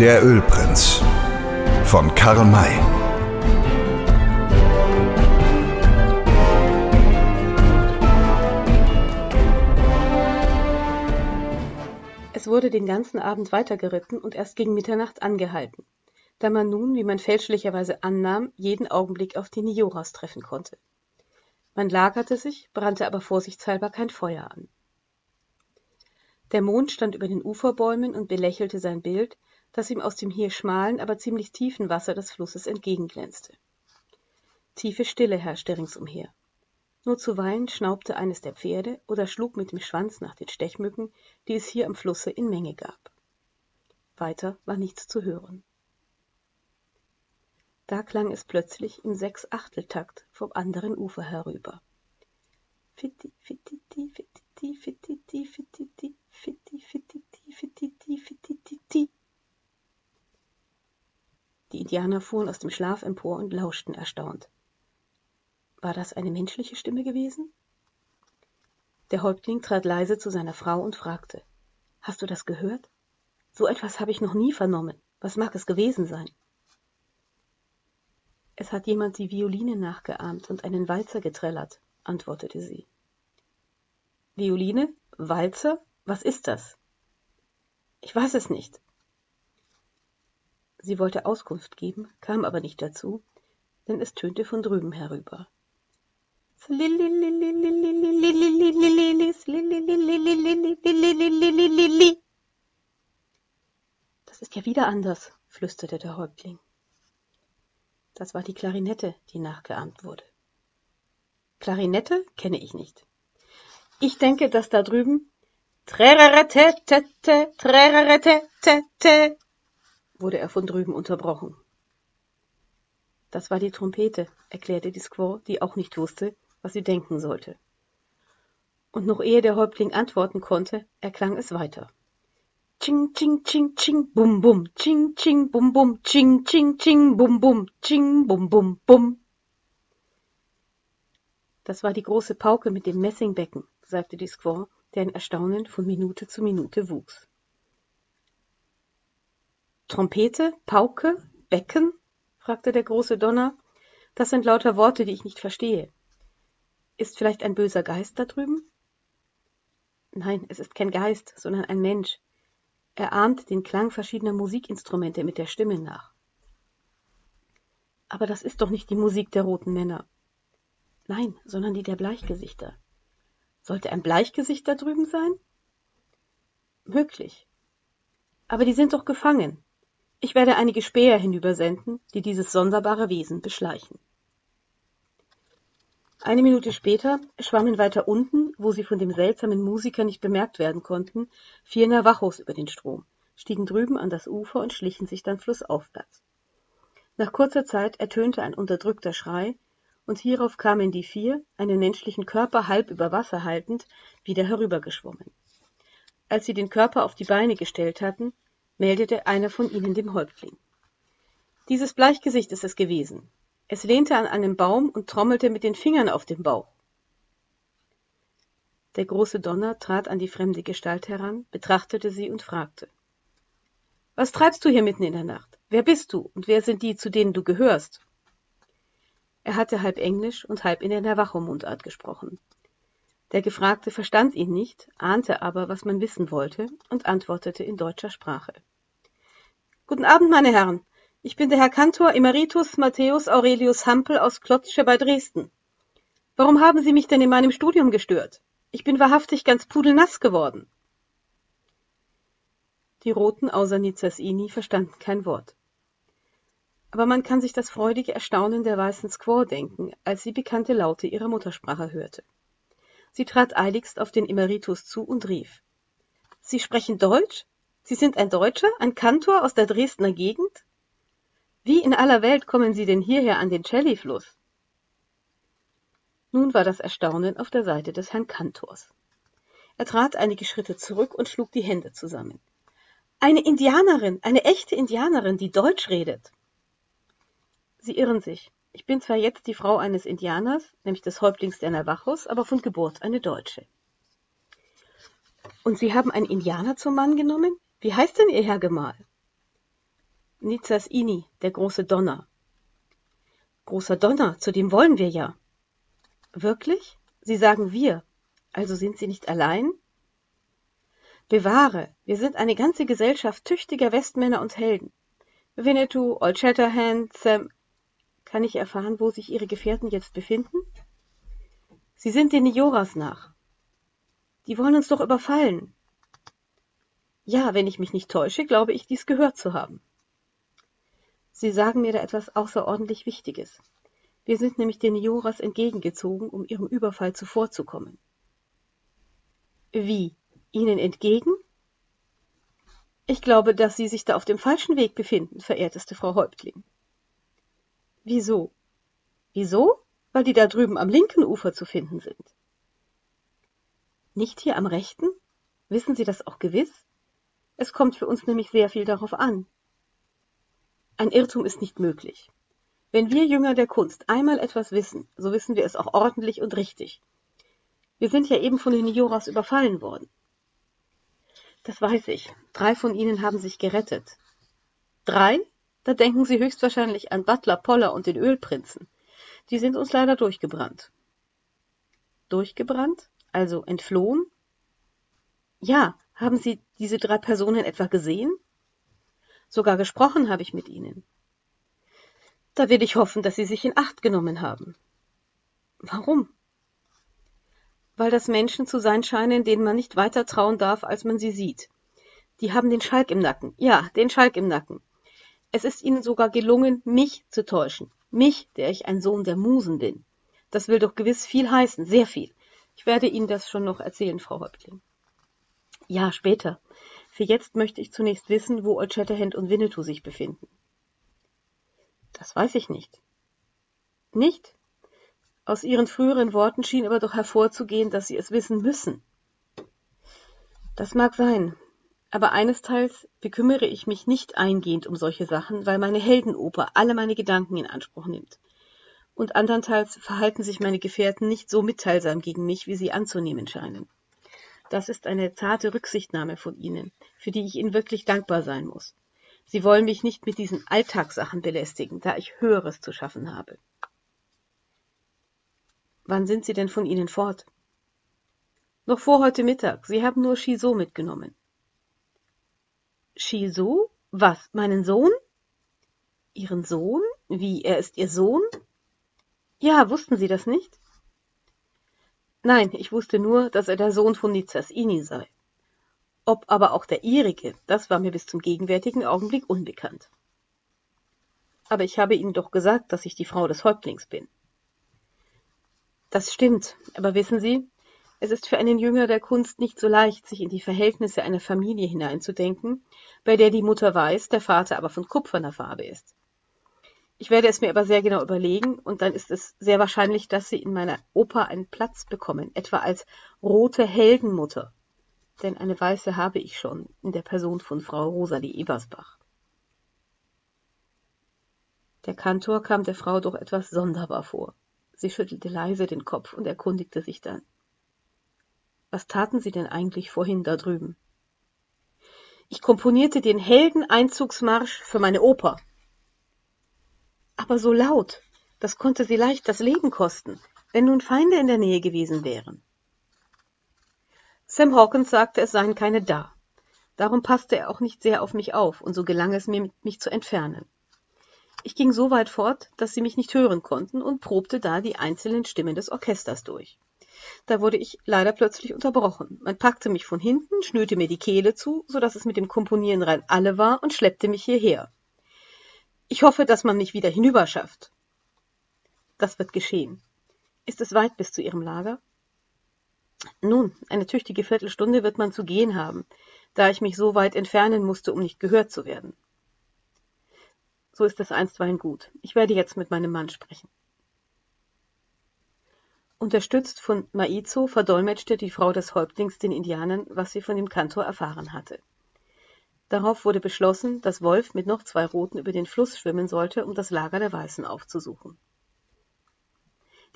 Der Ölprinz von Karl May. Es wurde den ganzen Abend weitergeritten und erst gegen Mitternacht angehalten, da man nun, wie man fälschlicherweise annahm, jeden Augenblick auf die Nioras treffen konnte. Man lagerte sich, brannte aber vorsichtshalber kein Feuer an. Der Mond stand über den Uferbäumen und belächelte sein Bild, das ihm aus dem hier schmalen, aber ziemlich tiefen Wasser des Flusses entgegenglänzte. Tiefe Stille herrschte ringsumher. Nur zuweilen schnaubte eines der Pferde oder schlug mit dem Schwanz nach den Stechmücken, die es hier am Flusse in Menge gab. Weiter war nichts zu hören. Da klang es plötzlich im Sechsachteltakt vom anderen Ufer herüber. Fitti, fittiti, fittiti, fittiti, fittiti, fitti, fittiti, fittiti, fittiti. Die Indianer fuhren aus dem Schlaf empor und lauschten erstaunt. War das eine menschliche Stimme gewesen? Der Häuptling trat leise zu seiner Frau und fragte Hast du das gehört? So etwas habe ich noch nie vernommen. Was mag es gewesen sein? Es hat jemand die Violine nachgeahmt und einen Walzer getrellert, antwortete sie. Violine? Walzer? Was ist das? Ich weiß es nicht. Sie wollte Auskunft geben, kam aber nicht dazu, denn es tönte von drüben herüber. Das ist ja wieder anders, flüsterte der Häuptling. Das war die Klarinette, die nachgeahmt wurde. Klarinette kenne ich nicht. Ich denke, dass da drüben wurde er von drüben unterbrochen. Das war die Trompete, erklärte die Squaw, die auch nicht wusste, was sie denken sollte. Und noch ehe der Häuptling antworten konnte, erklang es weiter. Ching, ching, ching, ching, bum, bum, ching, ching, bum, bum, ching, ching, ching, bum, bum, ching, bum, bum, bum. Das war die große Pauke mit dem Messingbecken, sagte die Squaw, deren Erstaunen von Minute zu Minute wuchs. Trompete, Pauke, Becken? fragte der große Donner. Das sind lauter Worte, die ich nicht verstehe. Ist vielleicht ein böser Geist da drüben? Nein, es ist kein Geist, sondern ein Mensch, er ahmt den Klang verschiedener Musikinstrumente mit der Stimme nach. Aber das ist doch nicht die Musik der roten Männer. Nein, sondern die der Bleichgesichter. Sollte ein Bleichgesicht da drüben sein? Möglich. Aber die sind doch gefangen. Ich werde einige Späher hinübersenden, die dieses sonderbare Wesen beschleichen. Eine Minute später schwammen weiter unten, wo sie von dem seltsamen Musiker nicht bemerkt werden konnten, vier Navajos über den Strom, stiegen drüben an das Ufer und schlichen sich dann flussaufwärts. Nach kurzer Zeit ertönte ein unterdrückter Schrei, und hierauf kamen die vier, einen menschlichen Körper halb über Wasser haltend, wieder herübergeschwommen. Als sie den Körper auf die Beine gestellt hatten, meldete einer von ihnen dem Häuptling. Dieses Bleichgesicht ist es gewesen. Es lehnte an einem Baum und trommelte mit den Fingern auf dem Bauch. Der große Donner trat an die fremde Gestalt heran, betrachtete sie und fragte. Was treibst du hier mitten in der Nacht? Wer bist du und wer sind die, zu denen du gehörst? Er hatte halb Englisch und halb in der Navajo-Mundart gesprochen. Der Gefragte verstand ihn nicht, ahnte aber, was man wissen wollte, und antwortete in deutscher Sprache. Guten Abend, meine Herren. Ich bin der Herr Kantor Emeritus Matthäus Aurelius Hampel aus Klotzsche bei Dresden. Warum haben Sie mich denn in meinem Studium gestört? Ich bin wahrhaftig ganz pudelnass geworden. Die Roten außer Nizasini verstanden kein Wort. Aber man kann sich das freudige Erstaunen der weißen Squaw denken, als sie bekannte Laute ihrer Muttersprache hörte. Sie trat eiligst auf den Emeritus zu und rief Sie sprechen Deutsch? Sie sind ein Deutscher, ein Kantor aus der Dresdner Gegend? Wie in aller Welt kommen Sie denn hierher an den Celli-Fluss? Nun war das Erstaunen auf der Seite des Herrn Kantors. Er trat einige Schritte zurück und schlug die Hände zusammen. Eine Indianerin, eine echte Indianerin, die Deutsch redet. Sie irren sich. Ich bin zwar jetzt die Frau eines Indianers, nämlich des Häuptlings der Navajos, aber von Geburt eine Deutsche. Und Sie haben einen Indianer zum Mann genommen? Wie heißt denn Ihr Herr Gemahl? Nizas Ini, der große Donner. Großer Donner, zu dem wollen wir ja. Wirklich? Sie sagen wir. Also sind Sie nicht allein? Bewahre, wir sind eine ganze Gesellschaft tüchtiger Westmänner und Helden. Winnetou, Old Shatterhand, Sam. Kann ich erfahren, wo sich Ihre Gefährten jetzt befinden? Sie sind den Nioras nach. Die wollen uns doch überfallen. Ja, wenn ich mich nicht täusche, glaube ich, dies gehört zu haben. Sie sagen mir da etwas außerordentlich Wichtiges. Wir sind nämlich den Nioras entgegengezogen, um ihrem Überfall zuvorzukommen. Wie? Ihnen entgegen? Ich glaube, dass Sie sich da auf dem falschen Weg befinden, verehrteste Frau Häuptling. Wieso? Wieso? Weil die da drüben am linken Ufer zu finden sind. Nicht hier am rechten? Wissen Sie das auch gewiss? Es kommt für uns nämlich sehr viel darauf an. Ein Irrtum ist nicht möglich. Wenn wir Jünger der Kunst einmal etwas wissen, so wissen wir es auch ordentlich und richtig. Wir sind ja eben von den Nioras überfallen worden. Das weiß ich. Drei von ihnen haben sich gerettet. Drei? Da denken Sie höchstwahrscheinlich an Butler, Poller und den Ölprinzen. Die sind uns leider durchgebrannt. Durchgebrannt? Also entflohen? Ja, haben Sie diese drei Personen etwa gesehen? Sogar gesprochen habe ich mit ihnen. Da will ich hoffen, dass Sie sich in Acht genommen haben. Warum? weil das Menschen zu sein scheinen, denen man nicht weiter trauen darf, als man sie sieht. Die haben den Schalk im Nacken. Ja, den Schalk im Nacken. Es ist ihnen sogar gelungen, mich zu täuschen. Mich, der ich ein Sohn der Musen bin. Das will doch gewiss viel heißen, sehr viel. Ich werde Ihnen das schon noch erzählen, Frau Häuptling. Ja, später. Für jetzt möchte ich zunächst wissen, wo Old Shatterhand und Winnetou sich befinden. Das weiß ich nicht. Nicht? Aus Ihren früheren Worten schien aber doch hervorzugehen, dass Sie es wissen müssen. Das mag sein, aber einesteils bekümmere ich mich nicht eingehend um solche Sachen, weil meine Heldenoper alle meine Gedanken in Anspruch nimmt. Und andernteils verhalten sich meine Gefährten nicht so mitteilsam gegen mich, wie sie anzunehmen scheinen. Das ist eine zarte Rücksichtnahme von Ihnen, für die ich Ihnen wirklich dankbar sein muss. Sie wollen mich nicht mit diesen Alltagssachen belästigen, da ich Höheres zu schaffen habe. Wann sind Sie denn von Ihnen fort? Noch vor heute Mittag. Sie haben nur Shiso mitgenommen. Shiso? Was, meinen Sohn? Ihren Sohn? Wie, er ist Ihr Sohn? Ja, wussten Sie das nicht? Nein, ich wusste nur, dass er der Sohn von Nizas Ini sei. Ob aber auch der ihrige, das war mir bis zum gegenwärtigen Augenblick unbekannt. Aber ich habe Ihnen doch gesagt, dass ich die Frau des Häuptlings bin. Das stimmt, aber wissen Sie, es ist für einen Jünger der Kunst nicht so leicht, sich in die Verhältnisse einer Familie hineinzudenken, bei der die Mutter weiß, der Vater aber von kupferner Farbe ist. Ich werde es mir aber sehr genau überlegen, und dann ist es sehr wahrscheinlich, dass Sie in meiner Oper einen Platz bekommen, etwa als rote Heldenmutter. Denn eine weiße habe ich schon in der Person von Frau Rosalie Ebersbach. Der Kantor kam der Frau doch etwas sonderbar vor. Sie schüttelte leise den Kopf und erkundigte sich dann. Was taten Sie denn eigentlich vorhin da drüben? Ich komponierte den Heldeneinzugsmarsch für meine Oper. Aber so laut, das konnte sie leicht das Leben kosten, wenn nun Feinde in der Nähe gewesen wären. Sam Hawkins sagte, es seien keine da. Darum passte er auch nicht sehr auf mich auf, und so gelang es mir, mich zu entfernen. Ich ging so weit fort, dass sie mich nicht hören konnten und probte da die einzelnen Stimmen des Orchesters durch. Da wurde ich leider plötzlich unterbrochen. Man packte mich von hinten, schnürte mir die Kehle zu, so dass es mit dem Komponieren rein alle war und schleppte mich hierher. Ich hoffe, dass man mich wieder hinüberschafft. Das wird geschehen. Ist es weit bis zu Ihrem Lager? Nun, eine tüchtige Viertelstunde wird man zu gehen haben, da ich mich so weit entfernen musste, um nicht gehört zu werden. So ist es einstweilen gut. Ich werde jetzt mit meinem Mann sprechen. Unterstützt von Maizo verdolmetschte die Frau des Häuptlings den Indianern, was sie von dem Kantor erfahren hatte. Darauf wurde beschlossen, dass Wolf mit noch zwei Roten über den Fluss schwimmen sollte, um das Lager der Weißen aufzusuchen.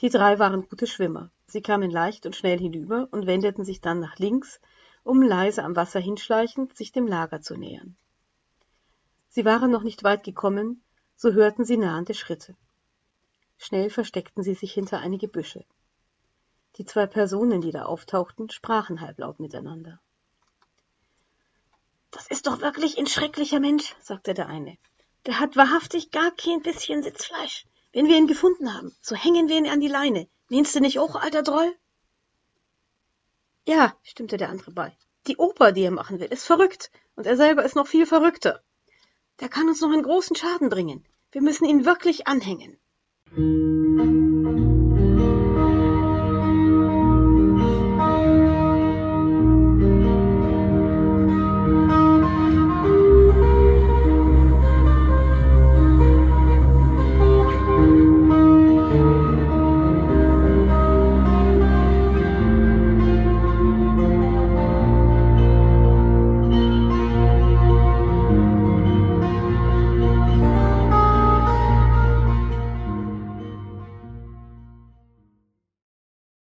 Die drei waren gute Schwimmer. Sie kamen leicht und schnell hinüber und wendeten sich dann nach links, um leise am Wasser hinschleichend sich dem Lager zu nähern. Sie waren noch nicht weit gekommen, so hörten sie nahende Schritte. Schnell versteckten sie sich hinter einige Büsche. Die zwei Personen, die da auftauchten, sprachen halblaut miteinander. Das ist doch wirklich ein schrecklicher Mensch, sagte der eine. Der hat wahrhaftig gar kein bisschen Sitzfleisch. Wenn wir ihn gefunden haben, so hängen wir ihn an die Leine. Meinst du nicht auch, alter Droll? Ja, stimmte der andere bei. Die Oper, die er machen will, ist verrückt. Und er selber ist noch viel verrückter. Der kann uns noch einen großen Schaden bringen. Wir müssen ihn wirklich anhängen.